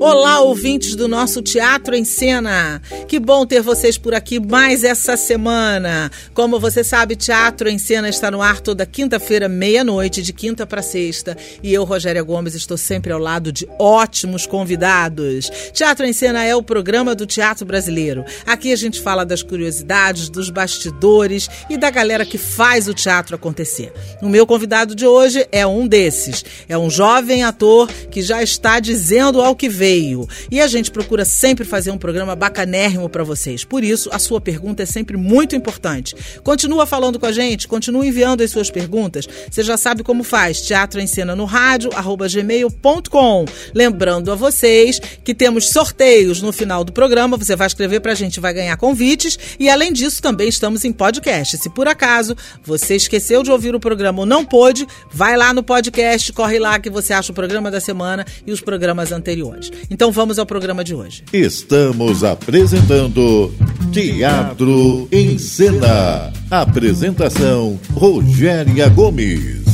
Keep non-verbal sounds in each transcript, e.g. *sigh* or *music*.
Olá, ouvintes do nosso Teatro em Cena. Que bom ter vocês por aqui mais essa semana. Como você sabe, Teatro em Cena está no ar toda quinta-feira, meia-noite, de quinta para sexta. E eu, Rogéria Gomes, estou sempre ao lado de ótimos convidados. Teatro em Cena é o programa do teatro brasileiro. Aqui a gente fala das curiosidades, dos bastidores e da galera que faz o teatro acontecer. O meu convidado de hoje é um desses. É um jovem ator que já está dizendo ao que vem veio. E a gente procura sempre fazer um programa bacanérrimo para vocês. Por isso, a sua pergunta é sempre muito importante. Continua falando com a gente, continua enviando as suas perguntas. Você já sabe como faz. Teatro em Cena no rádio, arroba gmail.com. Lembrando a vocês que temos sorteios no final do programa. Você vai escrever para a gente, vai ganhar convites. E além disso, também estamos em podcast. Se por acaso você esqueceu de ouvir o programa ou não pôde, vai lá no podcast, corre lá que você acha o programa da semana e os programas anteriores. Então vamos ao programa de hoje. Estamos apresentando Teatro em Cena. Apresentação Rogéria Gomes.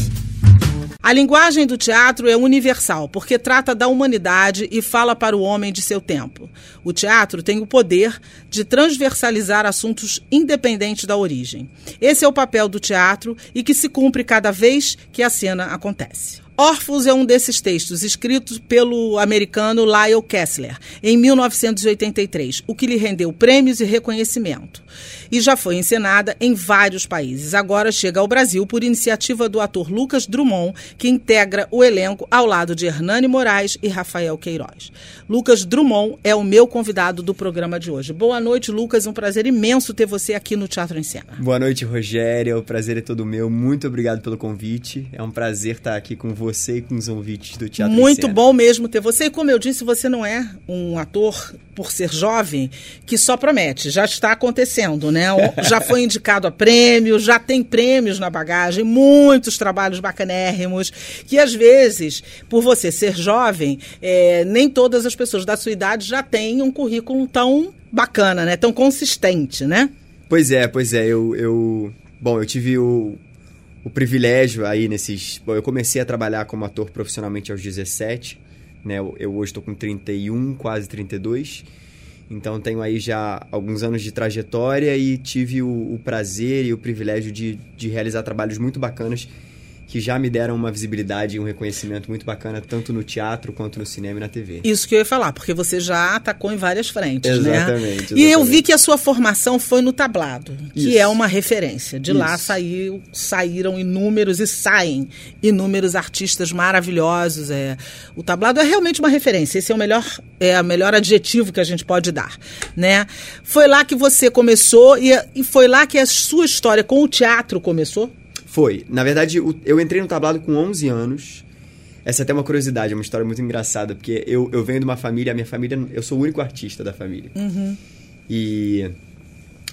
A linguagem do teatro é universal, porque trata da humanidade e fala para o homem de seu tempo. O teatro tem o poder de transversalizar assuntos independentes da origem. Esse é o papel do teatro e que se cumpre cada vez que a cena acontece. Orphus é um desses textos, escrito pelo americano Lyle Kessler, em 1983, o que lhe rendeu prêmios e reconhecimento. E já foi encenada em vários países. Agora chega ao Brasil por iniciativa do ator Lucas Drummond, que integra o elenco ao lado de Hernani Moraes e Rafael Queiroz. Lucas Drummond é o meu convidado do programa de hoje. Boa noite, Lucas. Um prazer imenso ter você aqui no Teatro em Cena. Boa noite, Rogério. O prazer é todo meu. Muito obrigado pelo convite. É um prazer estar aqui com você você e com os ouvintes do Teatro Muito bom mesmo ter você. E como eu disse, você não é um ator, por ser jovem, que só promete. Já está acontecendo, né? *laughs* Já foi indicado a prêmio, já tem prêmios na bagagem, muitos trabalhos bacanérrimos, que às vezes, por você ser jovem, é, nem todas as pessoas da sua idade já têm um currículo tão bacana, né? Tão consistente, né? Pois é, pois é. Eu, eu... Bom, eu tive o, o privilégio aí nesses. Bom, eu comecei a trabalhar como ator profissionalmente aos 17, né? Eu, eu hoje estou com 31, quase 32. Então tenho aí já alguns anos de trajetória e tive o, o prazer e o privilégio de, de realizar trabalhos muito bacanas que já me deram uma visibilidade e um reconhecimento muito bacana, tanto no teatro quanto no cinema e na TV. Isso que eu ia falar, porque você já atacou em várias frentes, exatamente, né? Exatamente. E eu vi que a sua formação foi no tablado, que Isso. é uma referência. De Isso. lá saiu, saíram inúmeros e saem inúmeros artistas maravilhosos. É. O tablado é realmente uma referência. Esse é o melhor, é o melhor adjetivo que a gente pode dar, né? Foi lá que você começou e, e foi lá que a sua história com o teatro começou? Foi. Na verdade, eu entrei no tablado com 11 anos. Essa é até uma curiosidade, é uma história muito engraçada, porque eu, eu venho de uma família, a minha família, eu sou o único artista da família. Uhum. E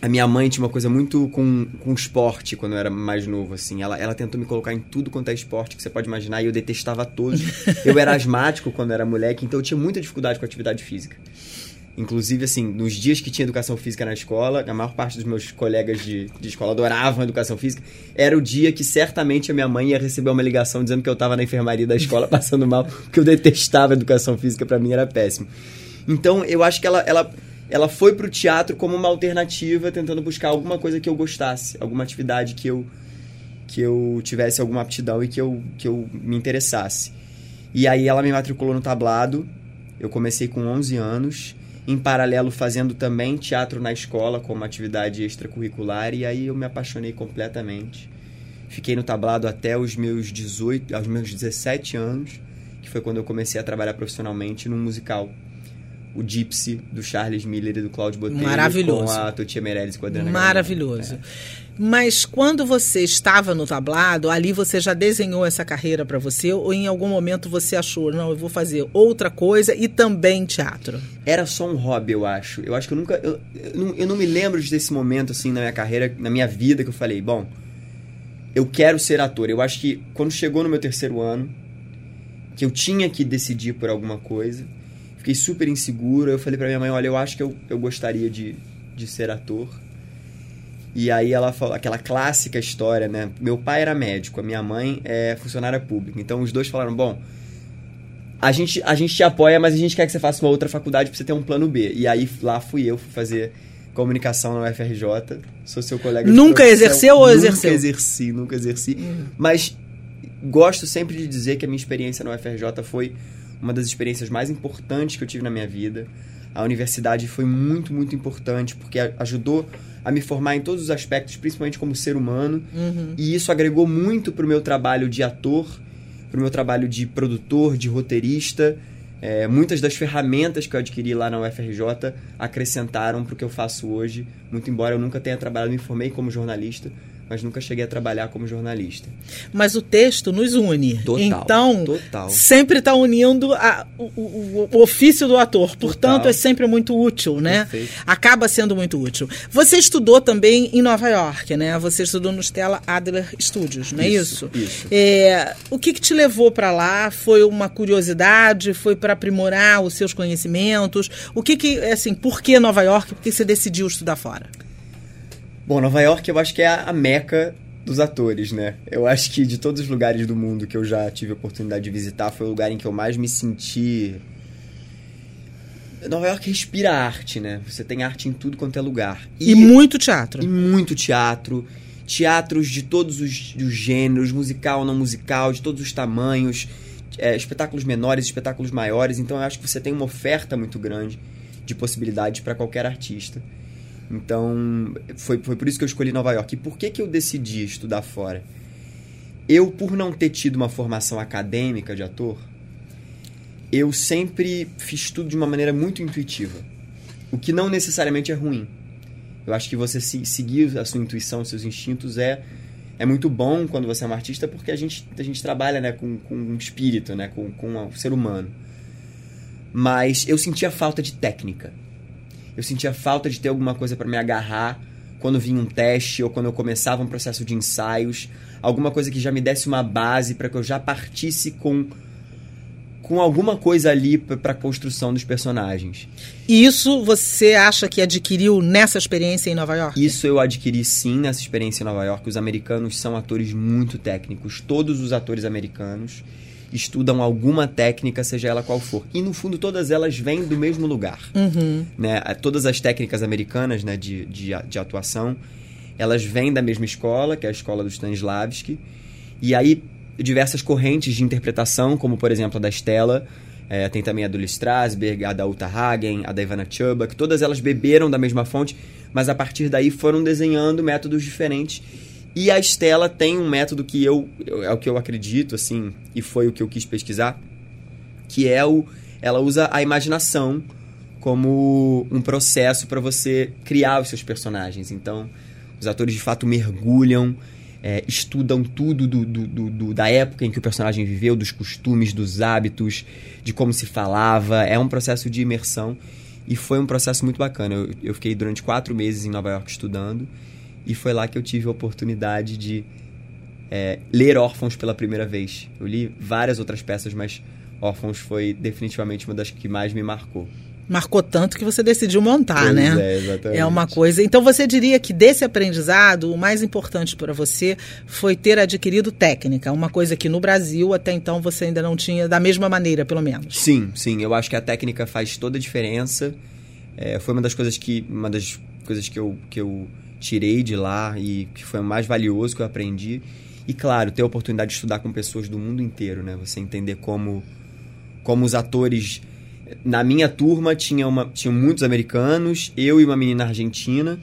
a minha mãe tinha uma coisa muito com, com esporte quando eu era mais novo, assim. Ela, ela tentou me colocar em tudo quanto é esporte que você pode imaginar e eu detestava todos. *laughs* eu era asmático quando eu era moleque, então eu tinha muita dificuldade com atividade física. Inclusive, assim, nos dias que tinha educação física na escola, a maior parte dos meus colegas de, de escola adoravam educação física. Era o dia que certamente a minha mãe ia receber uma ligação dizendo que eu estava na enfermaria da escola *laughs* passando mal, porque eu detestava educação física, para mim era péssimo. Então, eu acho que ela, ela, ela foi pro teatro como uma alternativa, tentando buscar alguma coisa que eu gostasse, alguma atividade que eu, que eu tivesse alguma aptidão e que eu, que eu me interessasse. E aí ela me matriculou no tablado. Eu comecei com 11 anos em paralelo fazendo também teatro na escola como atividade extracurricular e aí eu me apaixonei completamente. Fiquei no tablado até os meus 18, aos meus 17 anos, que foi quando eu comecei a trabalhar profissionalmente num musical. O Gypsy, do Charles Miller e do Claudio Botelho. Maravilhoso. Com a Totia Meirelles e com a Adriana Maravilhoso. É. Mas quando você estava no tablado, ali você já desenhou essa carreira para você ou em algum momento você achou, não, eu vou fazer outra coisa e também teatro? Era só um hobby, eu acho. Eu acho que eu nunca eu, eu, não, eu não me lembro desse momento assim na minha carreira, na minha vida que eu falei, bom, eu quero ser ator. Eu acho que quando chegou no meu terceiro ano, que eu tinha que decidir por alguma coisa, fiquei super inseguro. Eu falei pra minha mãe: olha, eu acho que eu, eu gostaria de, de ser ator. E aí ela falou aquela clássica história, né? Meu pai era médico, a minha mãe é funcionária pública. Então os dois falaram: bom, a gente, a gente te apoia, mas a gente quer que você faça uma outra faculdade pra você ter um plano B. E aí lá fui eu, fui fazer comunicação na UFRJ. Sou seu colega Nunca exerceu ou nunca exerceu? Nunca exerci, nunca exerci. Mas gosto sempre de dizer que a minha experiência na UFRJ foi uma das experiências mais importantes que eu tive na minha vida. A universidade foi muito, muito importante porque ajudou a me formar em todos os aspectos, principalmente como ser humano. E isso agregou muito pro meu trabalho de ator, pro meu trabalho de produtor, de roteirista. É, muitas das ferramentas que eu adquiri lá na UFRJ acrescentaram pro que eu faço hoje. Muito embora eu nunca tenha trabalhado, me formei como jornalista, mas nunca cheguei a trabalhar como jornalista. Mas o texto nos une. Total, então, total. sempre está unindo a- o, o- o ofício do ator. Portanto, Total. é sempre muito útil, né? Perfeito. Acaba sendo muito útil. Você estudou também em Nova York, né? Você estudou no Stella Adler Studios, não é isso? Isso, isso. É, o que, que te levou para lá? Foi uma curiosidade? Foi para aprimorar os seus conhecimentos? O que que, assim, por que Nova York? Por que você decidiu estudar fora? Bom, Nova York eu acho que é a a meca dos atores, né? Eu acho que de todos os lugares do mundo que eu já tive a oportunidade de visitar, foi o lugar em que eu mais me senti. Nova York respira arte, né? Você tem arte em tudo quanto é lugar. E, muito teatro. E muito teatro. Teatros de todos os, os gêneros, musical, não musical, de todos os tamanhos, é, espetáculos menores, espetáculos maiores. Então eu acho que você tem uma oferta muito grande de possibilidades para qualquer artista. Então foi, foi por isso que eu escolhi Nova York. E por que, que eu decidi estudar fora? Eu, por não ter tido uma formação acadêmica de ator, eu sempre fiz tudo de uma maneira muito intuitiva. O que não necessariamente é ruim. Eu acho que você se- seguir a sua intuição, seus instintos é é muito bom quando você é um artista porque a gente, a gente trabalha né, com, com um espírito, né, com, com o ser humano. Mas eu sentia falta de técnica. Eu sentia falta de ter alguma coisa para me agarrar quando vinha um teste ou quando eu começava um processo de ensaios, alguma coisa que já me desse uma base para que eu já partisse com com alguma coisa ali para a construção dos personagens. E isso você acha que adquiriu nessa experiência em Nova York? Isso eu adquiri sim nessa experiência em Nova York. Os americanos são atores muito técnicos. Todos os atores americanos estudam alguma técnica, seja ela qual for. E no fundo todas elas vêm do mesmo lugar. Uhum. Né? Todas as técnicas americanas né, de, de, de atuação, elas vêm da mesma escola, que é a escola do Stanislavski. E aí diversas correntes de interpretação, como por exemplo a da Stella, é, tem também a do Strasberg, a da Uta Hagen, a da Ivana Chubbuck, todas elas beberam da mesma fonte, mas a partir daí foram desenhando métodos diferentes. E a Stella tem um método que eu, é o que eu acredito, assim, e foi o que eu quis pesquisar, que é o ela usa a imaginação como um processo para você criar os seus personagens. Então, os atores de fato mergulham, é, estudam tudo do, do- do- do- da época em que o personagem viveu, dos costumes, dos hábitos, de como se falava. É um processo de imersão e foi um processo muito bacana. Eu, eu fiquei durante quatro meses em Nova York estudando e foi lá que eu tive a oportunidade de é, ler Órfãos pela primeira vez. Eu li várias outras peças, mas Órfãos foi definitivamente uma das que mais me marcou. Marcou tanto que você decidiu montar, Pois né? é, exatamente. É uma coisa. Então você diria que desse aprendizado, o mais importante para você foi ter adquirido técnica, uma coisa que no Brasil até então você ainda não tinha da mesma maneira, pelo menos. Sim, sim. Eu acho que a técnica faz toda a diferença. É, foi uma das coisas que uma das coisas que eu, que eu tirei de lá e que foi o mais valioso que eu aprendi. E claro, ter a oportunidade de estudar com pessoas do mundo inteiro, né? Você entender como como os atores na minha turma tinha uma tinham muitos americanos, eu e uma menina argentina,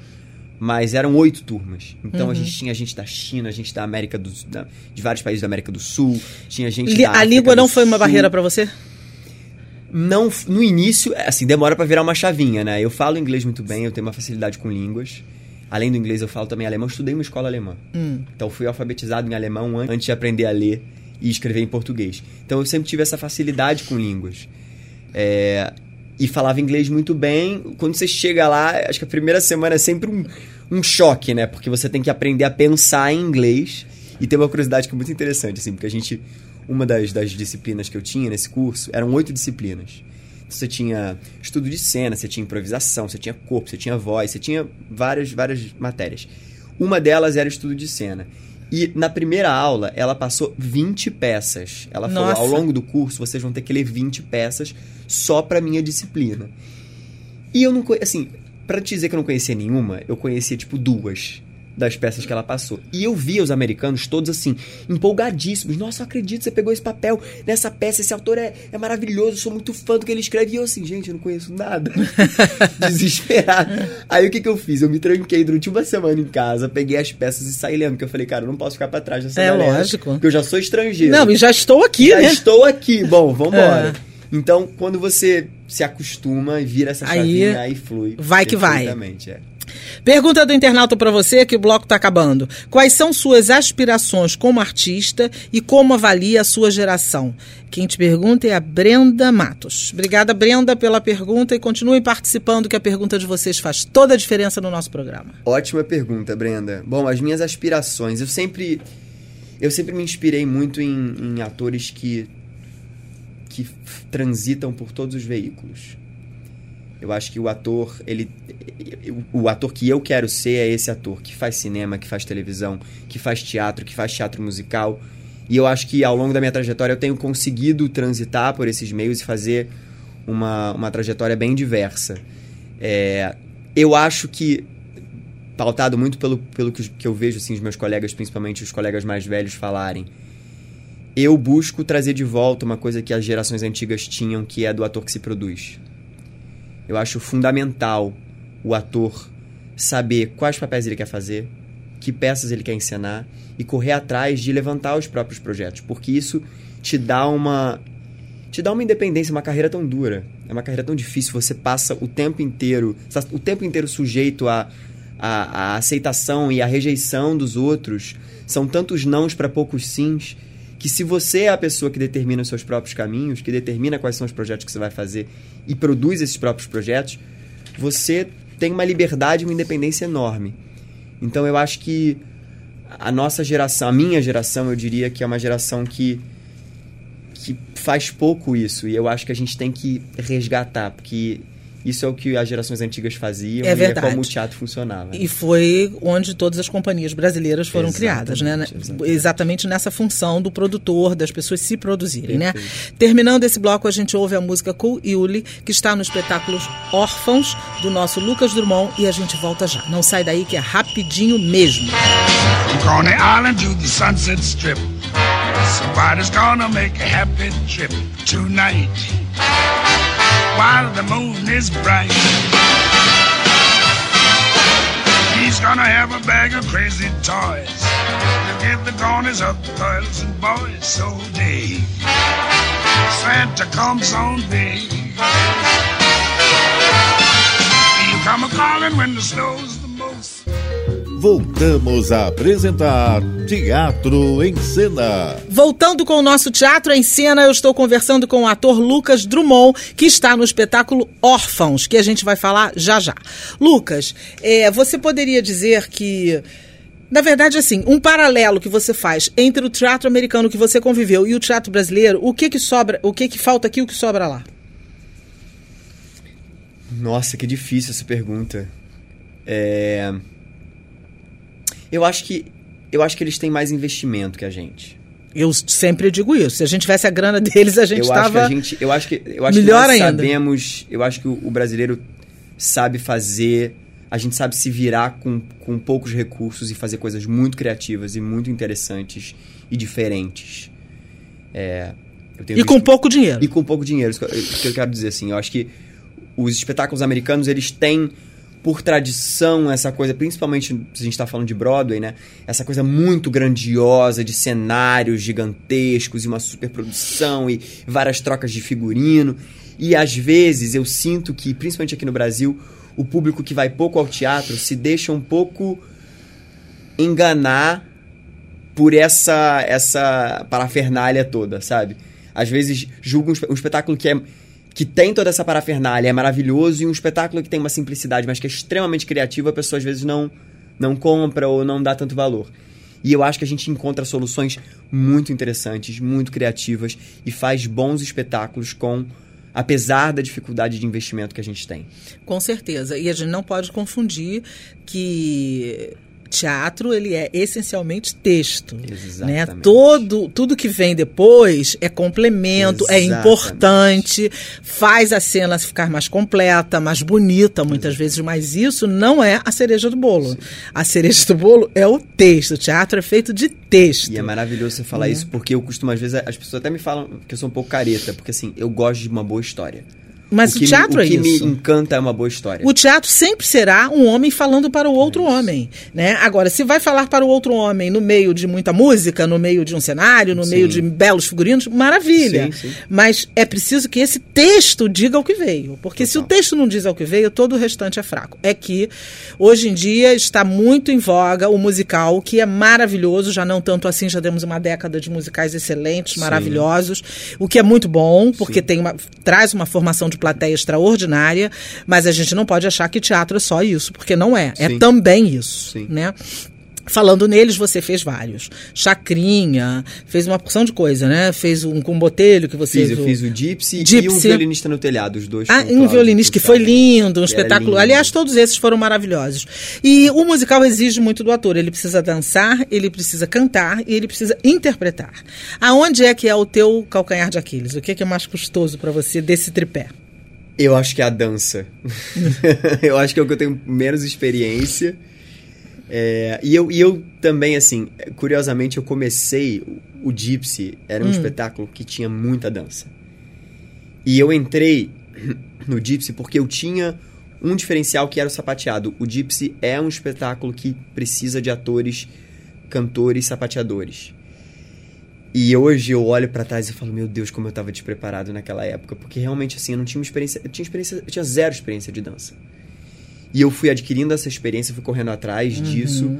mas eram oito turmas. Então a gente tinha gente da China, a gente da América do da- de vários países da América do Sul, tinha gente da a língua não foi uma Sul. barreira para você? Não, no início, assim, demora pra virar uma chavinha, né? Eu falo inglês muito bem, eu tenho uma facilidade com línguas. Além do inglês, eu falo também alemão. Eu estudei em uma escola alemã. Hum. Então, fui alfabetizado em alemão an- antes de aprender a ler e escrever em português. Então, eu sempre tive essa facilidade com línguas. É, E falava inglês muito bem. Quando você chega lá, acho que a primeira semana é sempre um, um choque, né? Porque você tem que aprender a pensar em inglês E tem uma curiosidade que é muito interessante, assim, porque a gente. Uma das, das disciplinas que eu tinha nesse curso eram oito disciplinas. Você tinha estudo de cena, você tinha improvisação, você tinha corpo, você tinha voz, você tinha várias, várias matérias. Uma delas era estudo de cena. E na primeira aula, ela passou 20 peças. Ela Nossa. falou: ao longo do curso, vocês vão ter que ler 20 peças só pra minha disciplina. E eu não conhecia, assim, pra te dizer que eu não conhecia nenhuma, eu conhecia tipo duas das peças que ela passou. E eu via os americanos todos assim, empolgadíssimos. Nossa, eu acredito você pegou esse papel nessa peça, esse autor é, é maravilhoso, eu sou muito fã do que ele escreve. E eu assim, gente, eu não conheço nada. *laughs* Desesperado. Aí o que, que eu fiz? Eu me tranquei durante uma semana em casa, peguei as peças e saí lendo, porque eu falei, cara, eu não posso ficar pra trás dessa É, galera, lógico. Porque eu já sou estrangeiro. Não, e já estou aqui, já né? estou aqui. Bom, vambora. É. Então, quando você se acostuma e vira essa Aí, chavinha, aí, flui. vai que vai. perfeitamente, É. Pergunta do internauta pra você, que o bloco tá acabando. Quais são suas aspirações como artista e como avalia a sua geração? Quem te pergunta é a Brenda Matos. Obrigada, Brenda, pela pergunta e continuem participando, que a pergunta de vocês faz toda a diferença no nosso programa. Ótima pergunta, Brenda. Bom, as minhas aspirações. Eu sempre. Eu sempre me inspirei muito em, em atores que. que transitam por todos os veículos. Eu acho que o ator, ele. O ator que eu quero ser é esse ator que faz cinema, que faz televisão, que faz teatro, que faz teatro musical. E eu acho que ao longo da minha trajetória eu tenho conseguido transitar por esses meios e fazer uma, uma trajetória bem diversa. É, eu acho que pautado muito pelo, pelo que, que eu vejo assim, os meus colegas, principalmente os colegas mais velhos, falarem. Eu busco trazer de volta uma coisa que as gerações antigas tinham, que é do ator que se produz. Eu acho fundamental o ator saber quais papéis ele quer fazer, que peças ele quer encenar e correr atrás de levantar os próprios projetos, porque isso te dá uma te dá uma independência, uma carreira tão dura, é uma carreira tão difícil, você passa o tempo inteiro, o tempo inteiro sujeito a a, a aceitação e a rejeição dos outros, são tantos nãos para poucos sims, que se você é a pessoa que determina os seus próprios caminhos, que determina quais são os projetos que você vai fazer e produz esses próprios projetos, você tem uma liberdade e uma independência enorme. Então eu acho que a nossa geração, a minha geração, eu diria que é uma geração que que faz pouco isso e eu acho que a gente tem que resgatar, porque isso é o que as gerações antigas faziam É e é verdade. como o teatro funcionava. E foi onde todas as companhias brasileiras foram Exatamente, criadas, né? exatamente. Exatamente nessa função do produtor, das pessoas se produzirem, né? Perfeito. Terminando esse bloco, a gente ouve a música Cool Yuli, que está no espetáculo Órfãos, do nosso Lucas Drummond, e a gente volta já. Não sai daí que é rapidinho mesmo. Coney Island to the Sunset Strip. Somebody's gonna make a happy trip tonight. While the moon is bright. He's gonna have a bag of crazy toys to give the corners of the girls and boys. So Dave, Santa comes on Dave. You come a calling when the snow's the most. Voltamos a apresentar Teatro em Cena. Voltando com o nosso Teatro em Cena, eu estou conversando com o ator Lucas Drummond, que está no espetáculo Órfãos, que a gente vai falar já já. Lucas, é, você poderia dizer que. Na verdade, assim, um paralelo que você faz entre o teatro americano que você conviveu e o teatro brasileiro, o que que sobra, o que que falta aqui e o que sobra lá? Nossa, que difícil essa pergunta. É... Eu acho que eu acho que eles têm mais investimento que a gente. Eu sempre digo isso. Se a gente tivesse a grana *laughs* deles, a gente estava. eu acho que eu acho melhor que nós ainda. sabemos, eu acho que o, o brasileiro sabe fazer, a gente sabe se virar com, com poucos recursos e fazer coisas muito criativas e muito interessantes e diferentes. É, E com pouco dinheiro. e com pouco dinheiro. Isso que eu quero dizer assim, eu acho que os espetáculos americanos, eles têm por tradição essa coisa, principalmente se a gente está falando de Broadway, né? Essa coisa muito grandiosa de cenários gigantescos e uma superprodução e várias trocas de figurino. E às vezes eu sinto que, principalmente aqui no Brasil, o público que vai pouco ao teatro se deixa um pouco enganar por essa essa parafernália toda, sabe? Às vezes julga um, espe- um espetáculo que é que tem toda essa parafernália, é maravilhoso, e um espetáculo que tem uma simplicidade, mas que é extremamente criativo, a pessoa às vezes não não compra ou não dá tanto valor. E eu acho que a gente encontra soluções muito interessantes, muito criativas e faz bons espetáculos com apesar da dificuldade de investimento que a gente tem. Com certeza. E a gente não pode confundir que teatro ele é essencialmente texto, né? Exatamente. Todo tudo que vem depois é complemento, é Exatamente. importante, faz a cena ficar mais completa, mais bonita muitas vezes, mas isso não é a cereja do bolo. A cereja do bolo é o texto. O teatro é feito de texto. E é maravilhoso você falar isso, porque eu costumo, às vezes, as pessoas até me falam que eu sou um pouco careta, porque assim, eu gosto de uma boa história. Mas o, que teatro me, o é que isso. me encanta é uma boa história. O teatro sempre será um homem falando para o outro homem, né? Agora, se vai falar para o outro homem no meio de muita música, no meio de um cenário, no Sim. meio de belos figurinos, maravilha. Sim, sim. Mas é preciso que esse texto diga o que veio, porque se o Total. texto não diz o que veio, todo o restante é fraco. É que hoje em dia está muito em voga o musical, que é maravilhoso, já não tanto assim, já temos uma década de musicais excelentes, maravilhosos, o que é muito bom, porque tem uma, traz uma formação de plateia extraordinária, mas a gente não pode achar que teatro é só isso, porque não é. É Sim. também isso, Sim. né? Falando neles, você fez vários. Chacrinha, fez uma porção de coisa, né? Fez um com botelho que você Fiz, eu fiz o Gypsy, e Gypsy. um violinista no telhado, os dois. ah, e um violinista que foi lindo, um espetáculo. lindo. Aliás, todos esses foram maravilhosos. E o musical exige muito do ator. Ele precisa dançar, ele precisa cantar e ele precisa interpretar. Aonde é que é o teu calcanhar de Aquiles? O que é, que é mais custoso para você desse tripé? Eu acho que é a dança. *laughs* eu acho que é o que eu tenho menos experiência. É, e, eu, e eu também, assim, curiosamente, eu comecei. O, o Gypsy era um espetáculo que tinha muita dança. E eu entrei no Gypsy porque eu tinha um diferencial que era o sapateado. O Gypsy é um espetáculo que precisa de atores, cantores, sapateadores. E hoje eu olho pra trás e falo, meu Deus, como eu tava despreparado naquela época, porque realmente assim, eu não tinha experiência, eu tinha experiência, eu tinha zero experiência de dança. E eu fui adquirindo essa experiência, fui correndo atrás disso.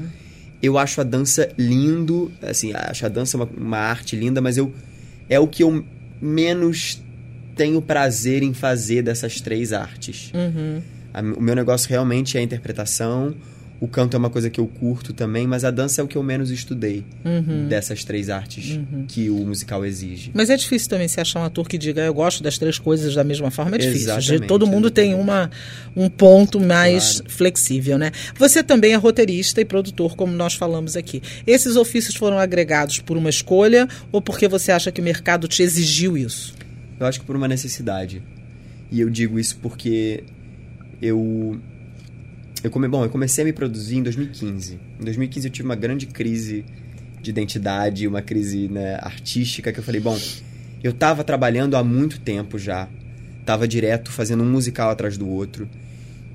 Eu acho a dança lindo, assim, acho a dança uma, uma arte linda, mas eu é o que eu menos tenho prazer em fazer dessas três artes. A- o meu negócio realmente é a interpretação. O canto é uma coisa que eu curto também, mas a dança é o que eu menos estudei dessas três artes que o musical exige. Mas é difícil também se achar um ator que diga eu gosto das três coisas da mesma forma. É difícil. Exatamente, Todo mundo tem exatamente. uma, um ponto mais Claro. flexível, né? Você também é roteirista e produtor, como nós falamos aqui. Esses ofícios foram agregados por uma escolha ou porque você acha que o mercado te exigiu isso? Eu acho que por uma necessidade. E eu digo isso porque eu eu come, bom, eu comecei a me produzir em 2015. Em 2015 eu tive uma grande crise de identidade, uma crise né, artística que eu falei, bom, eu tava trabalhando há muito tempo já. Tava direto fazendo um musical atrás do outro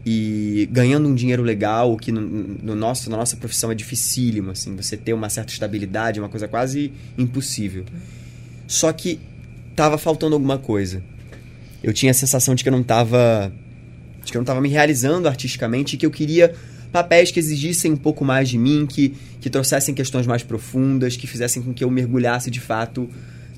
e ganhando um dinheiro legal, que no, no nosso, na nossa profissão é dificílimo, assim, você ter uma certa estabilidade, é uma coisa quase impossível. Só que tava faltando alguma coisa. Eu tinha a sensação de que eu não tava de que eu não tava me realizando artisticamente e que eu queria papéis que exigissem um pouco mais de mim, que, que trouxessem questões mais profundas, que fizessem com que eu mergulhasse de fato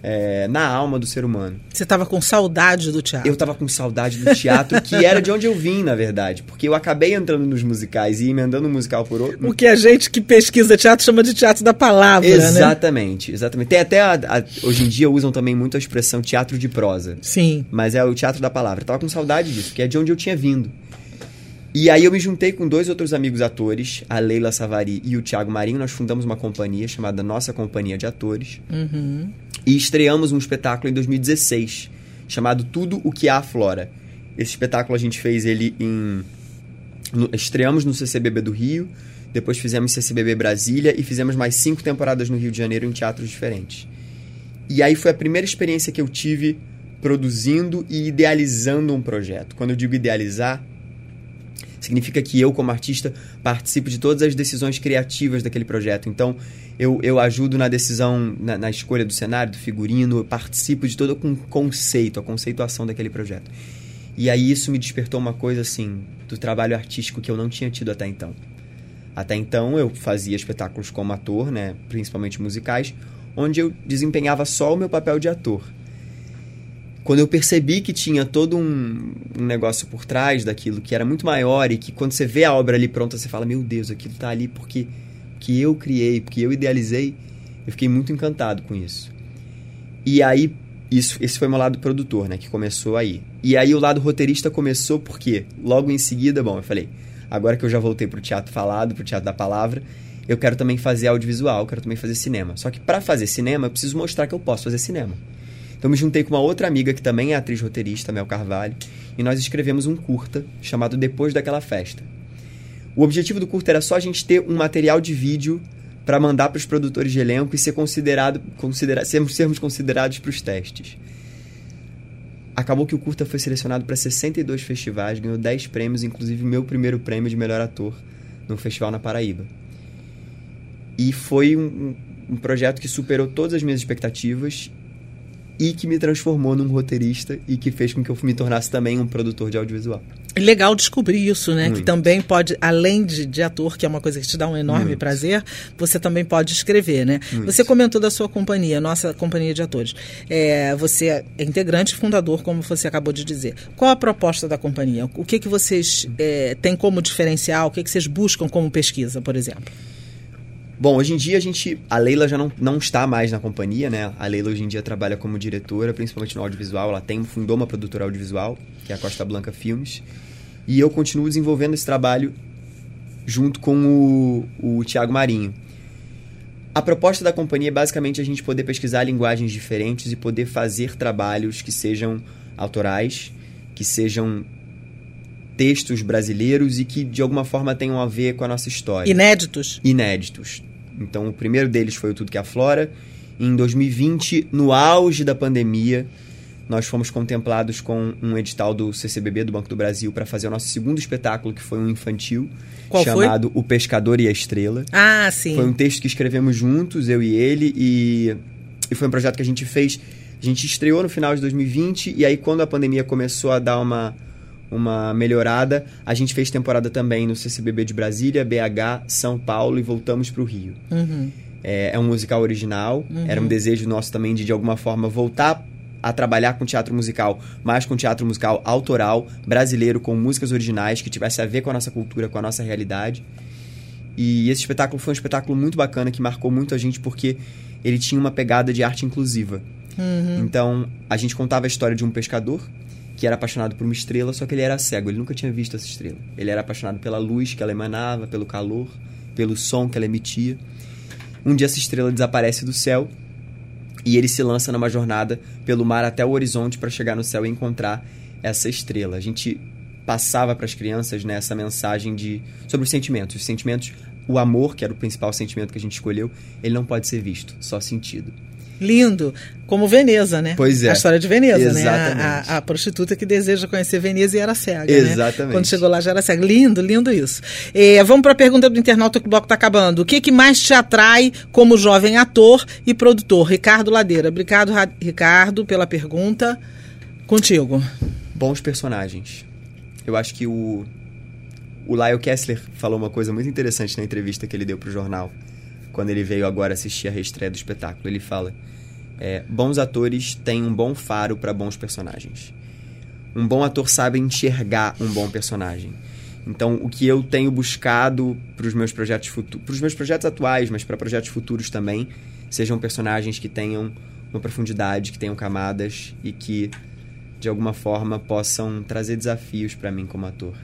é, na alma do ser humano. Você estava com saudade do teatro? Eu tava com saudade do teatro, que era de onde eu vim, na verdade. Porque eu acabei entrando nos musicais e emendando um musical por outro. O que a gente que pesquisa teatro chama de teatro da palavra, né? Exatamente, exatamente. Tem até, a- a- hoje em dia usam também muito a expressão teatro de prosa. Sim. Mas é o teatro da palavra. Eu tava com saudade disso, que é de onde eu tinha vindo. E aí eu me juntei com dois outros amigos atores, a Leila Savari e o Thiago Marinho. Nós fundamos uma companhia chamada Nossa Companhia de Atores. E estreamos um espetáculo em 2016, chamado Tudo o que há Flora. Esse espetáculo a gente fez ele em... no- estreamos no CCBB do Rio, depois fizemos CCBB Brasília e fizemos mais cinco temporadas no Rio de Janeiro em teatros diferentes. E aí foi a primeira experiência que eu tive produzindo e idealizando um projeto. Quando eu digo idealizar, significa que eu, como artista, participo de todas as decisões criativas daquele projeto. Então, eu, eu ajudo na decisão, na, na escolha do cenário, do figurino, eu participo de todo o conceito, a conceituação daquele projeto. E aí isso me despertou uma coisa assim, do trabalho artístico que eu não tinha tido até então. Até então eu fazia espetáculos como ator, né, principalmente musicais, onde eu desempenhava só o meu papel de ator. Quando eu percebi que tinha todo um, um negócio por trás daquilo que era muito maior e que quando você vê a obra ali pronta, você fala: Meu Deus, aquilo tá ali porque que eu criei, que eu idealizei, eu fiquei muito encantado com isso. E aí, isso, esse foi meu lado produtor, né? Que começou aí. E aí o lado roteirista começou porque, logo em seguida, bom, eu falei, agora que eu já voltei pro teatro falado, pro teatro da palavra, eu quero também fazer audiovisual, quero também fazer cinema. Só que para fazer cinema, eu preciso mostrar que eu posso fazer cinema. Então me juntei com uma outra amiga que também é atriz roteirista, Mel Carvalho, e nós escrevemos um curta chamado Depois daquela festa. O objetivo do curta era só a gente ter um material de vídeo para mandar para os produtores de elenco e ser considerado, considera sermos, sermos considerados para os testes. Acabou que o curta foi selecionado para 62 festivais, ganhou 10 prêmios, inclusive meu primeiro prêmio de melhor ator no festival na Paraíba. E foi um, um projeto que superou todas as minhas expectativas e que me transformou num roteirista e que fez com que eu me tornasse também um produtor de audiovisual. Legal descobrir isso, né? Muito. Que também pode, além de, de ator, que é uma coisa que te dá um enorme Muito. prazer, você também pode escrever, né? Muito. Você comentou da sua companhia, nossa companhia de atores. É, você é integrante e fundador, como você acabou de dizer. Qual a proposta da companhia? O que, que vocês é, têm como diferencial? O que, que vocês buscam como pesquisa, por exemplo? Bom, hoje em dia a gente. A Leila já não, não está mais na companhia, né? A Leila hoje em dia trabalha como diretora, principalmente no audiovisual. Ela tem, fundou uma produtora audiovisual, que é a Costa Blanca Filmes. E eu continuo desenvolvendo esse trabalho junto com o, o Tiago Marinho. A proposta da companhia é basicamente a gente poder pesquisar linguagens diferentes e poder fazer trabalhos que sejam autorais, que sejam textos brasileiros e que de alguma forma tenham a ver com a nossa história Inéditos? inéditos. Então, o primeiro deles foi o Tudo que Aflora. Em 2020, no auge da pandemia, nós fomos contemplados com um edital do CCBB, do Banco do Brasil, para fazer o nosso segundo espetáculo, que foi um infantil, Qual foi? chamado O Pescador e a Estrela. Ah, sim. Foi um texto que escrevemos juntos, eu e ele, e, e foi um projeto que a gente fez. A gente estreou no final de 2020, e aí, quando a pandemia começou a dar uma, uma melhorada, a gente fez temporada também no CCBB de Brasília, BH, São Paulo e voltamos para o Rio. Uhum. É, é um musical original, era um desejo nosso também de, de alguma forma, voltar a trabalhar com teatro musical, mas com teatro musical autoral, brasileiro, com músicas originais, que tivesse a ver com a nossa cultura, com a nossa realidade. E esse espetáculo foi um espetáculo muito bacana, que marcou muito a gente, porque ele tinha uma pegada de arte inclusiva. Então, a gente contava a história de um pescador que era apaixonado por uma estrela, só que ele era cego, ele nunca tinha visto essa estrela. Ele era apaixonado pela luz que ela emanava, pelo calor, pelo som que ela emitia. Um dia essa estrela desaparece do céu e ele se lança numa jornada pelo mar até o horizonte para chegar no céu e encontrar essa estrela. A gente passava para as crianças né, essa mensagem de sobre os sentimentos. Os sentimentos, o amor, que era o principal sentimento que a gente escolheu, ele não pode ser visto, só sentido. Lindo. Como Veneza, né? Pois é. A história de Veneza, né? Exatamente. A, a- a prostituta que deseja conhecer Veneza e era cega, né? Exatamente. Quando chegou lá já era cega. Lindo, lindo isso. Eh, vamos para a pergunta do internauta que o bloco está acabando. O que, que mais te atrai como jovem ator e produtor? Ricardo Ladeira. Obrigado, Ra- Ricardo, pela pergunta. Contigo. bons personagens. Eu acho que o o Lyle Kessler falou uma coisa muito interessante na entrevista que ele deu pro jornal, quando ele veio agora assistir a reestreia do espetáculo. Ele fala: é, bons atores têm um bom faro para bons personagens. Um bom ator sabe enxergar um bom personagem. Então, o que eu tenho buscado para os meus projetos futuros, para os meus projetos atuais, mas para projetos futuros também, sejam personagens que tenham uma profundidade, que tenham camadas e que de alguma forma possam trazer desafios para mim como ator.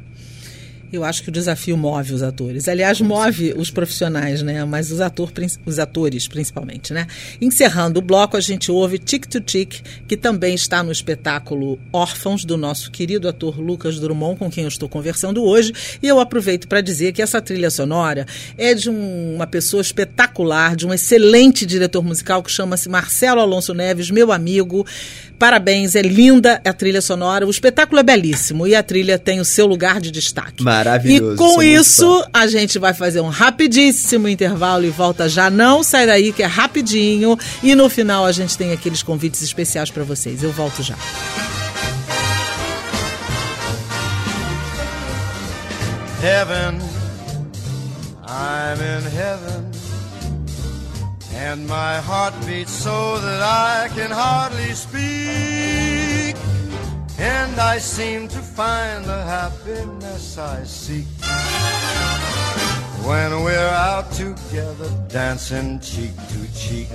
Eu acho que o desafio move os atores. Aliás, move os profissionais, né? Mas os, ator, os atores, principalmente, né? Encerrando o bloco, a gente ouve Tic to Tic, que também está no espetáculo Órfãos, do nosso querido ator Lucas Drummond, com quem eu estou conversando hoje. E eu aproveito para dizer que essa trilha sonora é de um- uma pessoa espetacular, de um excelente diretor musical que chama-se Marcelo Alonso Neves, meu amigo. Parabéns, é linda a trilha sonora. O espetáculo é belíssimo e a trilha tem o seu lugar de destaque. Maravilhoso, E com isso, fã. a gente vai fazer um rapidíssimo intervalo e volta já. Não sai daí, que é rapidinho. E no final a gente tem aqueles convites especiais para vocês. Eu volto já. heaven. I'm in heaven. And my heart beats so that I can hardly speak. And I seem to find the happiness I seek. when we're out together dancing cheek to cheek.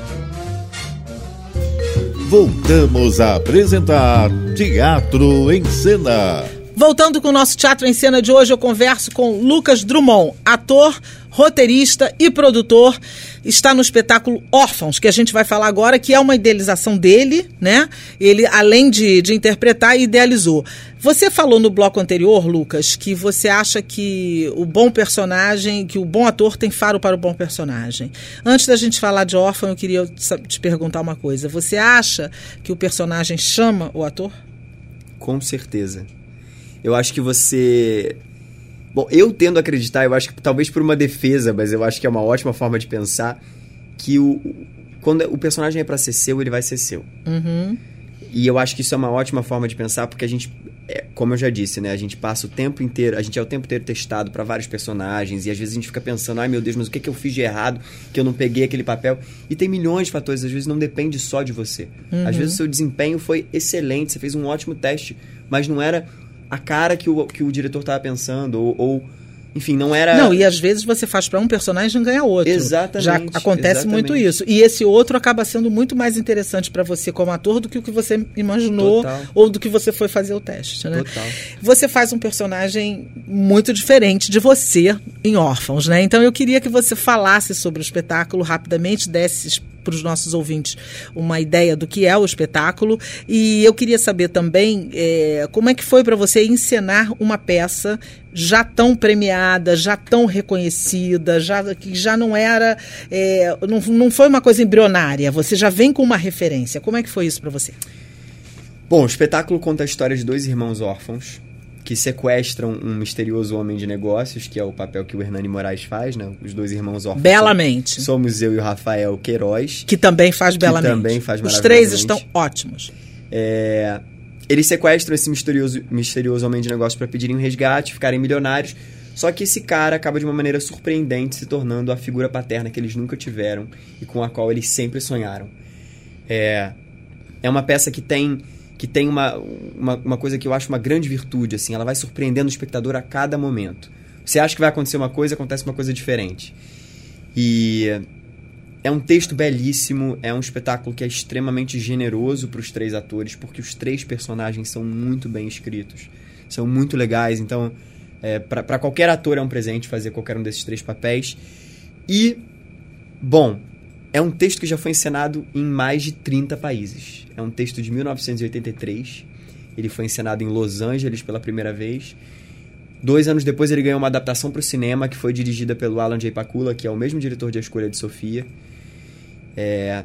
Voltamos a apresentar Teatro em Cena. Voltando com o nosso Teatro em Cena de hoje, eu converso com Lucas Drummond, ator, roteirista e produtor. Está no espetáculo Órfãos, que a gente vai falar agora, que é uma idealização dele, né? Ele, além de, de interpretar, idealizou. Você falou no bloco anterior, Lucas, que você acha que o bom personagem, que o bom ator tem faro para o bom personagem. Antes da gente falar de órfão, eu queria te perguntar uma coisa. Você acha que o personagem chama o ator? Com certeza. Eu acho que você. Bom, eu tendo a acreditar, eu acho que talvez por uma defesa, mas eu acho que é uma ótima forma de pensar que o quando o personagem é para ser seu, ele vai ser seu. Uhum. E eu acho que isso é uma ótima forma de pensar, porque a gente, é, como eu já disse, né? A gente passa o tempo inteiro, a gente é o tempo inteiro testado para vários personagens, e às vezes a gente fica pensando, ai meu Deus, mas o que, é que eu fiz de errado que eu não peguei aquele papel? E tem milhões de fatores, às vezes não depende só de você. Às vezes o seu desempenho foi excelente, você fez um ótimo teste, mas não era a cara que o, que o diretor estava pensando, ou, ou, enfim, não era. Não, e às vezes você faz para um personagem e ganha outro. Exatamente, Já acontece exatamente. muito isso. E esse outro acaba sendo muito mais interessante para você como ator do que o que você imaginou Total. ou do que você foi fazer o teste, né? Total. Você faz um personagem muito diferente de você em Órfãos, né? Então eu queria que você falasse sobre o espetáculo rapidamente, desse para os nossos ouvintes uma ideia do que é o espetáculo e eu queria saber também é, como é que foi para você encenar uma peça já tão premiada, já tão reconhecida, já que já não era, é, não, não foi uma coisa embrionária. Você já vem com uma referência. Como é que foi isso para você? Bom, o espetáculo conta a história de dois irmãos órfãos que sequestram um misterioso homem de negócios, que é o papel que o Hernani Moraes faz, né? Os dois irmãos órfãos. Belamente. Somos eu e o Rafael Queiroz. Que também faz belamente. também faz Os três estão ótimos. É, eles sequestram esse misterioso, misterioso homem de negócios para pedirem um resgate, ficarem milionários. Só que esse cara acaba de uma maneira surpreendente se tornando a figura paterna que eles nunca tiveram e com a qual eles sempre sonharam. É, é uma peça que tem que tem uma, uma, uma coisa que eu acho uma grande virtude, assim, ela vai surpreendendo o espectador a cada momento. Você acha que vai acontecer uma coisa, acontece uma coisa diferente. E é um texto belíssimo, é um espetáculo que é extremamente generoso para os três atores, porque os três personagens são muito bem escritos, são muito legais. Então, é, para qualquer ator é um presente fazer qualquer um desses três papéis. E, bom, é um texto que já foi encenado em mais de 30 países. É um texto de 1983. Ele foi encenado em Los Angeles pela primeira vez. Dois anos depois ele ganhou uma adaptação para o cinema que foi dirigida pelo Alan J. Pakula, que é o mesmo diretor de A Escolha de Sofia. É,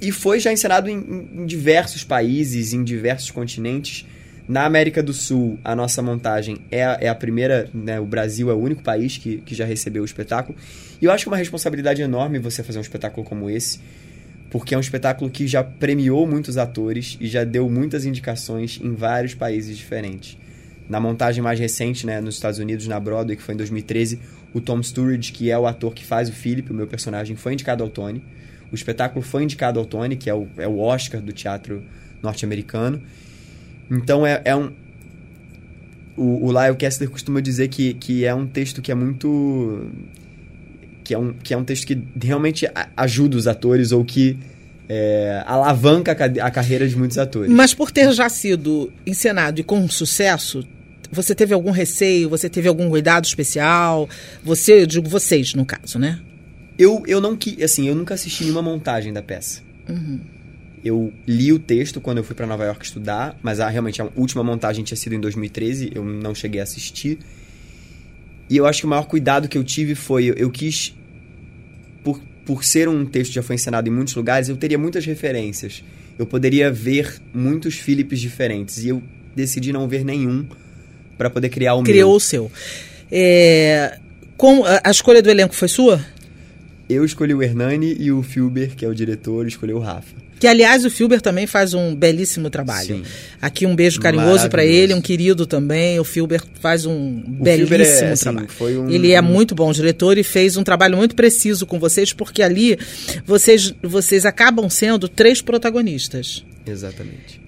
e foi já encenado em, em- diversos países, em diversos continentes. Na América do Sul, a nossa montagem é a, é a primeira, né, o Brasil é o único país que, que já recebeu o espetáculo. E eu acho uma responsabilidade enorme você fazer um espetáculo como esse, porque é um espetáculo que já premiou muitos atores e já deu muitas indicações em vários países diferentes. Na montagem mais recente, né, nos Estados Unidos, na Broadway, que foi em 2013, o Tom Sturridge, que é o ator que faz o Philip, o meu personagem, foi indicado ao Tony. O espetáculo foi indicado ao Tony, que é o, é o Oscar do teatro norte-americano. Então é, é um. O, o Lyle Kessler costuma dizer que, que é um texto que é muito. Que é, um, que é um texto que realmente ajuda os atores ou que é, alavanca a, a carreira de muitos atores. Mas por ter já sido encenado e com sucesso, você teve algum receio? Você teve algum cuidado especial? Você, eu digo vocês, no caso, né? Eu, eu não que assim, eu nunca assisti nenhuma montagem da peça. Eu li o texto quando eu fui para Nova York estudar, mas a, realmente a última montagem tinha sido em 2013, eu não cheguei a assistir. E eu acho que o maior cuidado que eu tive foi eu, eu quis por, por ser um texto que já foi encenado em muitos lugares, eu teria muitas referências. Eu poderia ver muitos Philips diferentes e eu decidi não ver nenhum para poder criar o Criou meu. o seu. É, com, a, a escolha do elenco foi sua? Eu escolhi o Hernani e o Filber, que é o diretor, escolheu o Rafa. Que, aliás, o Filber também faz um belíssimo trabalho. Sim. Aqui um beijo carinhoso para ele, um querido também. O Filber faz um O belíssimo Filber é, trabalho. um- Ele é muito bom diretor e fez um trabalho muito preciso com vocês, porque ali vocês, vocês acabam sendo três protagonistas. Exatamente.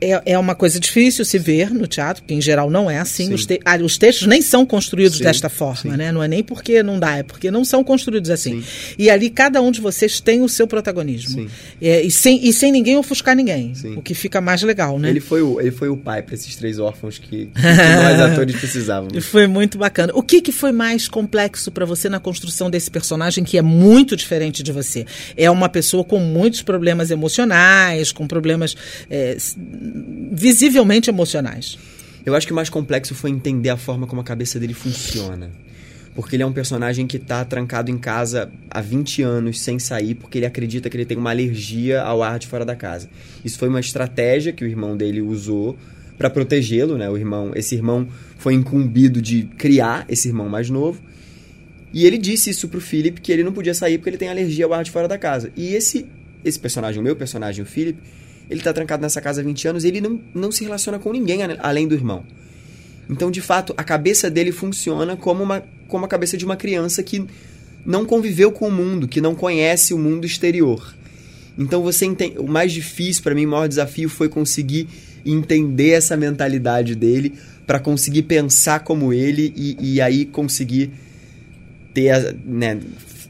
É, é uma coisa difícil se ver no teatro, porque em geral não é assim. Sim. Os, te- ah, os textos nem são construídos Sim, desta forma, sim. né? Não é nem porque não dá, é porque não são construídos assim. E ali cada um de vocês tem o seu protagonismo. Sim. É, e, sem, e sem ninguém ofuscar ninguém. Sim. O que fica mais legal, né? Ele foi o, ele foi o pai para esses três órfãos que, que nós atores *laughs* E precisávamos. Foi muito bacana. O que, que foi mais complexo para você na construção desse personagem que é muito diferente de você? É uma pessoa com muitos problemas emocionais, com problemas é, visivelmente emocionais. Eu acho que o mais complexo foi entender a forma como a cabeça dele funciona. Porque ele é um personagem que tá trancado em casa há 20 anos sem sair, porque ele acredita que ele tem uma alergia ao ar de fora da casa. Isso foi uma estratégia que o irmão dele usou para protegê-lo, né? O irmão, esse irmão foi incumbido de criar esse irmão mais novo. E ele disse isso pro Philip que ele não podia sair porque ele tem alergia ao ar de fora da casa. E esse esse personagem, o meu personagem, o Philip, ele tá trancado nessa casa há 20 anos ele não, não se relaciona com ninguém além do irmão. Então, de fato, a cabeça dele funciona como, uma, como a cabeça de uma criança que não conviveu com o mundo, que não conhece o mundo exterior. Então, você entende. O mais difícil para mim, o maior desafio foi conseguir entender essa mentalidade dele para conseguir pensar como ele e, e aí conseguir ter, né,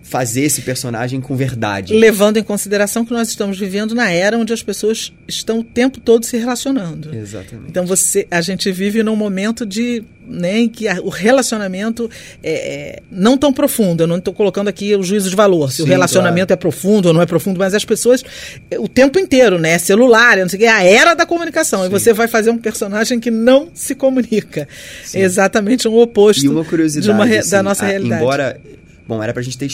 fazer esse personagem com verdade. Levando em consideração que nós estamos vivendo na era onde as pessoas estão o tempo todo se relacionando. Exatamente. Então você, a gente vive num momento de né, em que a- o relacionamento é, é não tão profundo. Eu não estou colocando aqui o juízo de valor, se o Sim, relacionamento é profundo ou não é profundo, mas as pessoas é, o tempo inteiro, né? Celular, não sei o que, é a era da comunicação. E você vai fazer um personagem que não se comunica. É exatamente um oposto E uma curiosidade de uma re- assim, da nossa a- realidade. Embora, bom, era pra gente ter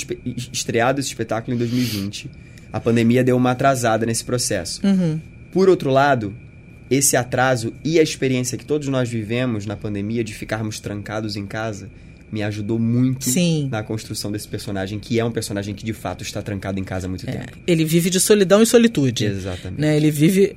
estreado esse espetáculo em 2020. A pandemia deu uma atrasada nesse processo. Uhum. Por outro lado, esse atraso e a experiência que todos nós vivemos na pandemia de ficarmos trancados em casa me ajudou muito Sim. na construção desse personagem, que é um personagem que de fato está trancado em casa há muito É, tempo. ele vive de solidão e solitude. Exatamente. né? Ele vive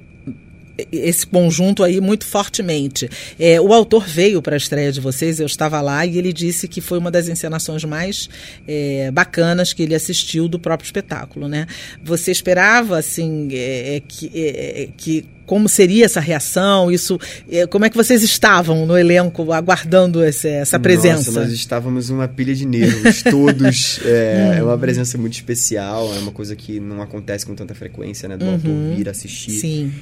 esse conjunto aí muito fortemente. É, o autor veio para a estreia de vocês, eu estava lá e ele disse que foi uma das encenações mais é, bacanas que ele assistiu do próprio espetáculo, né? Você esperava assim é, é, que, é, é, que como seria essa reação? Isso, como é que vocês estavam no elenco aguardando esse- essa presença? Nossa, nós estávamos uma pilha de nervos, todos. É, *laughs* é uma presença muito especial, é uma coisa que não acontece com tanta frequência, né? Do autor vir assistir. Uhum. Sim.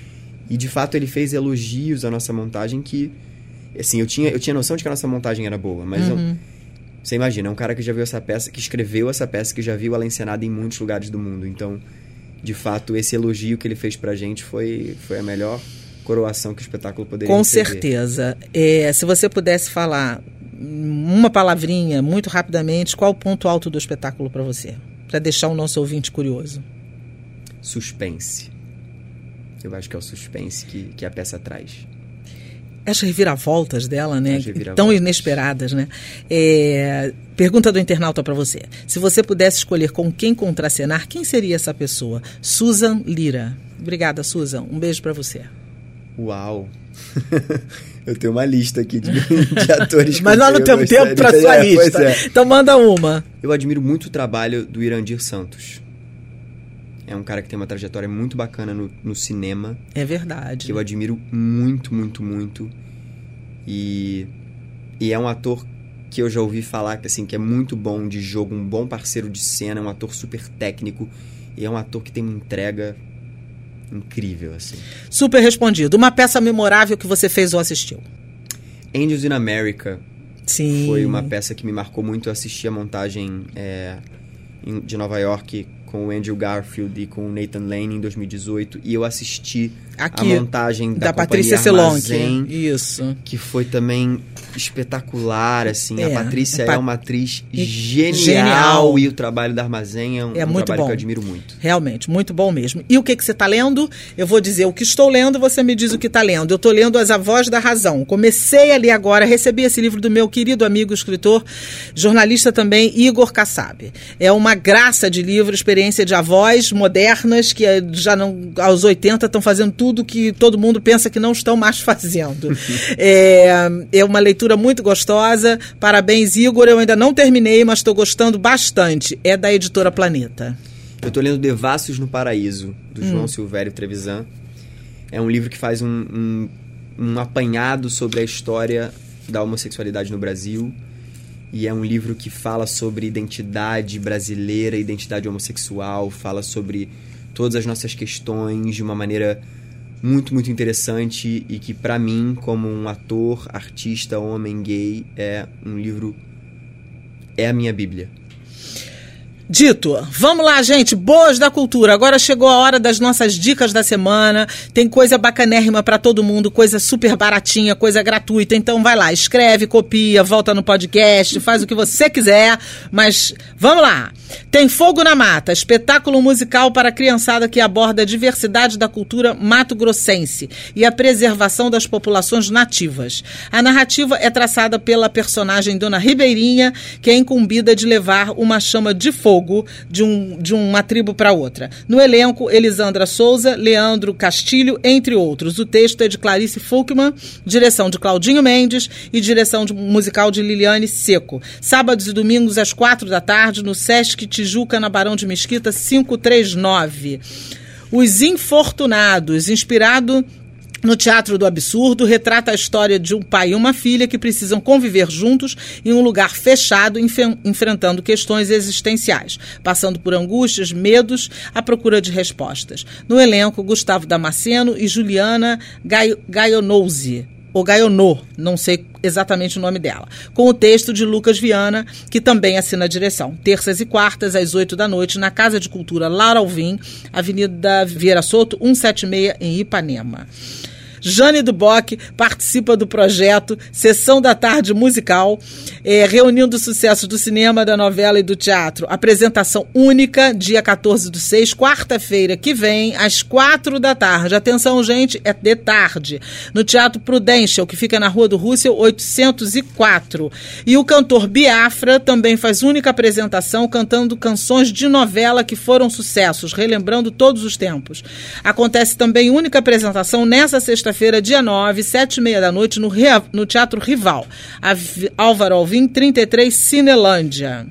E de fato ele fez elogios à nossa montagem que. Assim, eu tinha, eu tinha noção de que a nossa montagem era boa, mas Uhum. eu- você imagina, é um cara que já viu essa peça, que escreveu essa peça, que já viu ela encenada em muitos lugares do mundo. Então, de fato, esse elogio que ele fez pra gente foi, foi a melhor coroação que o espetáculo poderia Com receber. certeza. É, se você pudesse falar uma palavrinha, muito rapidamente, qual o ponto alto do espetáculo para você? Para deixar o nosso ouvinte curioso. Suspense. Eu acho que é o suspense que, que a peça traz. As reviravoltas dela, né? As reviravoltas. Tão inesperadas, né? É, pergunta do internauta para você. Se você pudesse escolher com quem contracenar, quem seria essa pessoa? Susan Lira. Obrigada, Susan. Um beijo para você. Uau! *laughs* eu tenho uma lista aqui de, *laughs* de atores Mas nós não temos tempo para sua *laughs* É, lista. é. Então manda uma. Eu admiro muito o trabalho do Irandir Santos. É um cara que tem uma trajetória muito bacana no, no cinema, É verdade. que eu admiro muito, muito, muito. E, e é um ator que eu já ouvi falar que, assim, que é muito bom de jogo, um bom parceiro de cena, um ator super técnico. E é um ator que tem uma entrega incrível, assim. Super respondido. Uma peça memorável que você fez ou assistiu? Angels in America Sim. Foi uma peça que me marcou muito. Eu assisti a montagem é, de Nova York com o Andrew Garfield e com o Nathan Lane em 2018. E eu assisti Aqui, a montagem da, da, Patrícia. Armazém, Isso. que foi também espetacular, assim. É, a Patrícia Pa- é uma atriz genial, genial. e o trabalho da Armazém é um, É um muito trabalho bom. que eu admiro muito. Realmente, muito bom mesmo. E o que, que você está lendo? Eu vou dizer o que estou lendo, você me diz o que está lendo. Eu estou lendo As Avós da Razão. Comecei ali agora, recebi esse livro do meu querido amigo escritor, jornalista também, Igor Kassab. É uma graça de livro, experiência de avós modernas que eh, já não aos 80 estão fazendo tudo que todo mundo pensa que não estão mais *laughs* fazendo. é, é uma leitura muito gostosa. Parabéns, Igor. Eu ainda não terminei, mas estou gostando bastante. É da editora Planeta. Eu tô lendo Devassos no Paraíso, do Hum. João Silvério Trevisan. É um livro que faz um, um, um apanhado sobre a história da homossexualidade no Brasil. E é um livro que fala sobre identidade brasileira, identidade homossexual, fala sobre todas as nossas questões de uma maneira muito, muito interessante e que, para mim, como um ator, artista, homem gay, é um livro. É a minha Bíblia. Dito, vamos lá, gente, boas da cultura. Agora chegou a hora das nossas dicas da semana. Tem coisa bacanérrima para todo mundo, coisa super baratinha, coisa gratuita. Então vai lá, escreve, copia, volta no podcast, faz o que você quiser. Mas vamos lá. Tem Fogo na Mata, espetáculo musical para a criançada que aborda a diversidade da cultura mato-grossense e a preservação das populações nativas. A narrativa é traçada pela personagem Dona Ribeirinha, que é incumbida de levar uma chama de fogo de, um, de uma tribo para outra. No elenco, Elisandra Souza, Leandro Castilho, entre outros. O texto é de Clarice Fulkman, direção de Claudinho Mendes e direção de, musical de Liliane Seco. Sábados e domingos às quatro da tarde no Sesc Tijuca, na Barão de Mesquita, 539. Os Infortunados, inspirado no Teatro do Absurdo, retrata a história de um pai e uma filha que precisam conviver juntos em um lugar fechado, enfrentando questões existenciais, passando por angústias, medos, à procura de respostas. No elenco, Gustavo Damasceno e Juliana Gaionouzi ou Gaionô, não sei exatamente o nome dela, com o texto de Lucas Viana, que também assina a direção. Terças e quartas, às 8 da noite, na Casa de Cultura Lara Alvim, Avenida Vieira Soto, 176, em Ipanema. Jane Duboc participa do projeto Sessão da Tarde Musical, é, reunindo sucessos do cinema, da novela e do teatro. Apresentação única, dia 14 do 6, quarta-feira que vem, às quatro da tarde. Atenção, gente, é de tarde. No Teatro Prudential, que fica na Rua do Russell, 804. E o cantor Biafra também faz única apresentação cantando canções de novela que foram sucessos, relembrando todos os tempos. Acontece também única apresentação nessa sexta quinta-feira, dia 9, sete e meia da noite, no, no Teatro Rival. Álvaro Alvim, 33, Cinelândia.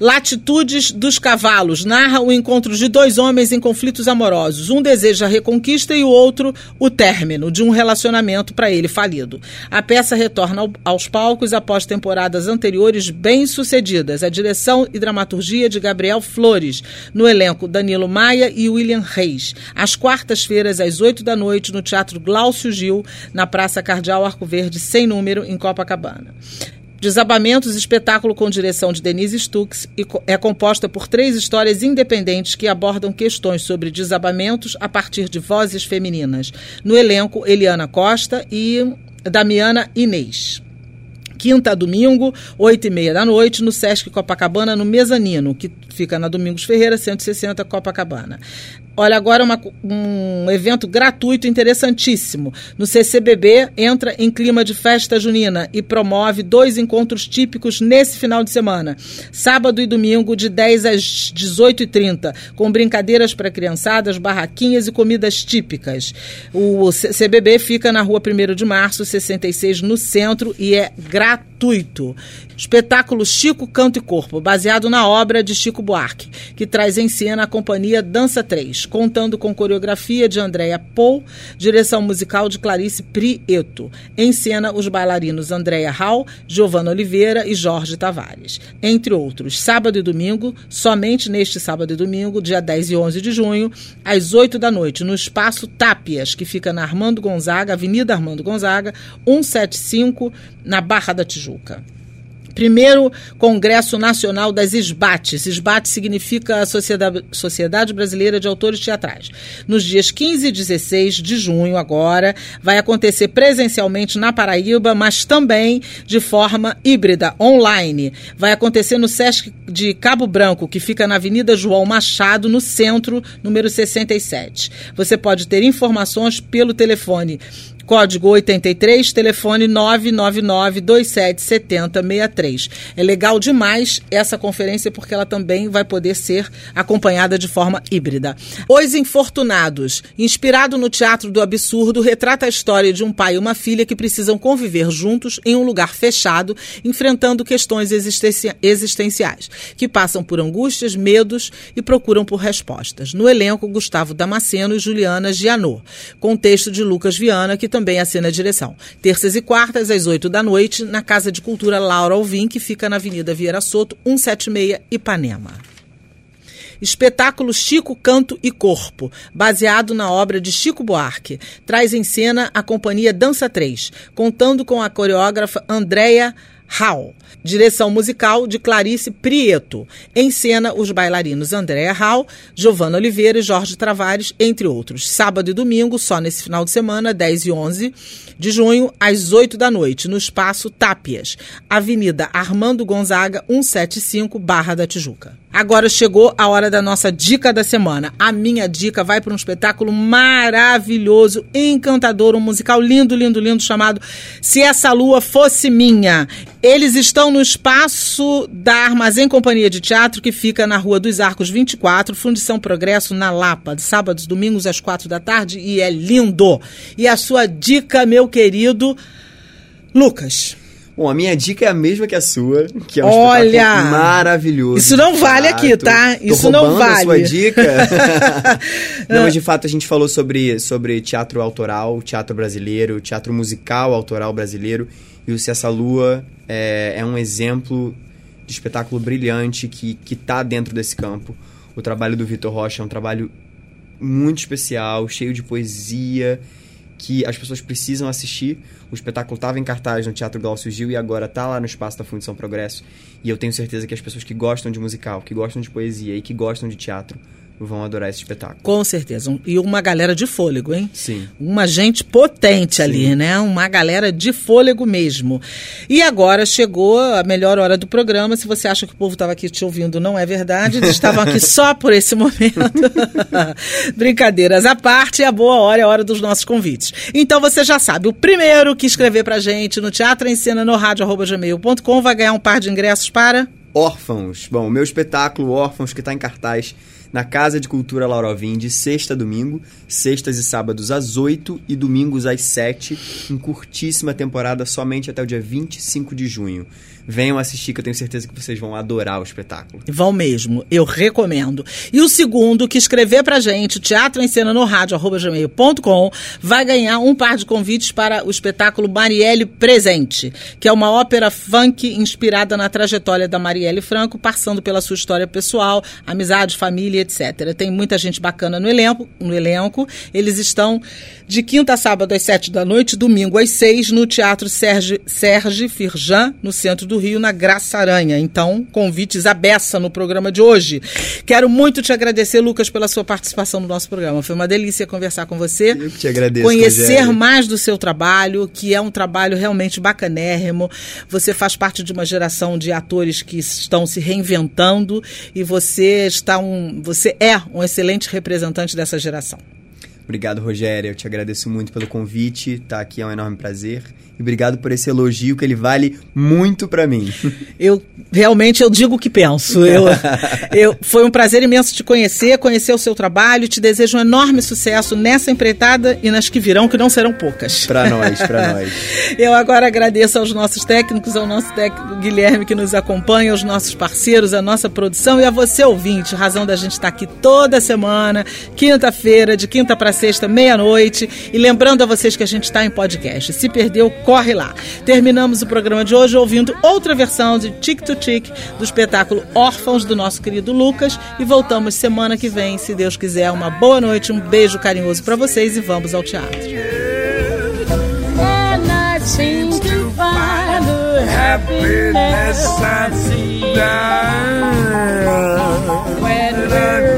Latitudes dos Cavalos narra o encontro de dois homens em conflitos amorosos. Um deseja a reconquista e o outro o término de um relacionamento para ele falido. A peça retorna ao, aos palcos após temporadas anteriores bem-sucedidas. A direção e dramaturgia de Gabriel Flores. No elenco, Danilo Maia e William Reis. Às quartas-feiras, às oito da noite, no Teatro Glaucio Gil, na Praça Cardeal Arco Verde, sem número, em Copacabana. Desabamentos, espetáculo com direção de Denise Stux, e é composta por três histórias independentes que abordam questões sobre desabamentos a partir de vozes femininas. No elenco, Eliana Costa e Damiana Inês quinta a domingo, oito e meia da noite, no Sesc Copacabana, no Mezanino, que fica na Domingos Ferreira, 160 Copacabana. Olha, agora uma, um evento gratuito interessantíssimo. No CCBB, entra em clima de festa junina e promove dois encontros típicos nesse final de semana. Sábado e domingo, de 10 às 18h30, com brincadeiras para criançadas, barraquinhas e comidas típicas. O CCBB fica na rua 1 de março, 66, no centro, e é gratuito. Espetáculo Chico Canto e Corpo, baseado na obra de Chico Buarque, que traz em cena a companhia Dança 3, contando com coreografia de Andréa Pou, direção musical de Clarice Prieto. Em cena, os bailarinos Andréa Hall, Giovanna Oliveira e Jorge Tavares. Entre outros, sábado e domingo, somente neste sábado e domingo, dia 10 e 11 de junho, às 8 da noite, no Espaço Tápias, que fica na Armando Gonzaga, Avenida Armando Gonzaga, 175, na Barra da Tijuca. Primeiro Congresso Nacional das SBATs. SBAT significa a Sociedade, Sociedade Brasileira de Autores Teatrais. Nos dias 15 e 16 de junho, agora, vai acontecer presencialmente na Paraíba, mas também de forma híbrida, online. Vai acontecer no Sesc de Cabo Branco, que fica na Avenida João Machado, no centro, número 67. Você pode ter informações pelo telefone código 83, telefone 999-277063. É legal demais essa conferência porque ela também vai poder ser acompanhada de forma híbrida. Os Infortunados, inspirado no Teatro do Absurdo, retrata a história de um pai e uma filha que precisam conviver juntos em um lugar fechado, enfrentando questões existenci- existenciais, que passam por angústias, medos e procuram por respostas. No elenco, Gustavo Damasceno e Juliana Gianot, com texto de Lucas Viana, que também assina a direção. Terças e quartas, às 8 da noite, na Casa de Cultura Laura Alvim, que fica na Avenida Vieira Soto, 176, Ipanema. Espetáculo Chico Canto e Corpo, baseado na obra de Chico Buarque. Traz em cena a companhia Dança 3, contando com a coreógrafa Andrea Hall. Direção musical de Clarice Prieto. Em cena, os bailarinos Andréa Hall, Giovanna Oliveira e Jorge Travares, entre outros. Sábado e domingo, só nesse final de semana, 10 e 11 de junho, às 8 da noite, no Espaço Tápias, Avenida Armando Gonzaga, 175, Barra da Tijuca. Agora chegou a hora da nossa dica da semana. A minha dica vai para um espetáculo maravilhoso, encantador, um musical lindo, lindo, lindo, chamado Se Essa Lua Fosse Minha. Eles estão no espaço da Armazém Companhia de Teatro, que fica na Rua dos Arcos 24, Fundição Progresso, na Lapa, de sábados, domingos às quatro da tarde, e é lindo. E a sua dica, meu querido Lucas. Bom, a minha dica é a mesma que a sua, que é um Olha! maravilhoso. Isso não vale aqui, Tô- tá? tô Isso não roubando a vale. sua dica. *laughs* não, mas de fato a gente falou sobre, sobre teatro autoral, teatro brasileiro, teatro musical autoral brasileiro. E o Se Essa Lua é, é um exemplo de espetáculo brilhante que, que tá dentro desse campo. O trabalho do Vitor Rocha é um trabalho muito especial, cheio de poesia, que as pessoas precisam assistir. O espetáculo estava em cartaz no Teatro Glaucio Gil e agora está lá no Espaço da Fundição Progresso. E eu tenho certeza que as pessoas que gostam de musical, que gostam de poesia e que gostam de teatro vão adorar esse espetáculo. Com certeza. Um- E uma galera de fôlego, hein? Sim. Uma gente potente ali, né? Uma galera de fôlego mesmo. E agora chegou a melhor hora do programa. Se você acha que o povo estava aqui te ouvindo, não é verdade. Eles estavam aqui *laughs* só por esse momento. *laughs* Brincadeiras à parte, a boa hora é a hora dos nossos convites. Então você já sabe, o primeiro que escrever pra gente no Teatro em Cena no rádio.gmail.com vai ganhar um par de ingressos para. Órfãos. Bom, o meu espetáculo Órfãos, que está em cartaz na Casa de Cultura Laura Alvim, de sexta a domingo, sextas e sábados às 8 e domingos às 7, em curtíssima temporada, somente até o dia 25 de junho. Venham assistir, que eu tenho certeza que vocês vão adorar o espetáculo. Vão mesmo, eu recomendo. E o segundo que escrever pra gente, teatro em cena no rádio, gmail.com, vai ganhar um par de convites para o espetáculo Marielle Presente, que é uma ópera funk inspirada na trajetória da Marielle Franco, passando pela sua história pessoal, amizade, família, etc. Tem muita gente bacana no elenco, no elenco. Eles estão de quinta a sábado às sete da noite, domingo às seis, no Teatro Serge Firjan, no centro do Rio, na Graça Aranha. Então, convites à beça no programa de hoje. Quero muito te agradecer, Lucas, pela sua participação no nosso programa. Foi uma delícia conversar com você. Eu que te agradeço, Conhecer Rogério. mais do seu trabalho, que é um trabalho realmente bacanérrimo. Você faz parte de uma geração de atores que estão se reinventando e você está um, você é um excelente representante dessa geração. Obrigado, Rogério. Eu te agradeço muito pelo convite. Tá aqui é um enorme prazer. E obrigado por esse elogio que ele vale muito pra mim. *laughs* Eu realmente eu digo o que penso. Eu, *laughs* eu, foi um prazer imenso te conhecer, conhecer o seu trabalho. Te desejo um enorme sucesso nessa empreitada e nas que virão, que não serão poucas. Pra nós, pra *laughs* nós. Eu agora agradeço aos nossos técnicos, ao nosso técnico Guilherme que nos acompanha, aos nossos parceiros, à nossa produção e a você ouvinte, razão da gente estar aqui toda semana, quinta-feira, de quinta para sexta, meia-noite. E lembrando a vocês que a gente está em podcast. Se perdeu, corre lá. Terminamos o programa de hoje ouvindo outra versão de Tic to Tic do espetáculo Órfãos do nosso querido Lucas e voltamos semana que vem, se Deus quiser. Uma boa noite, um beijo carinhoso para vocês e vamos ao teatro. The happiness I see down. when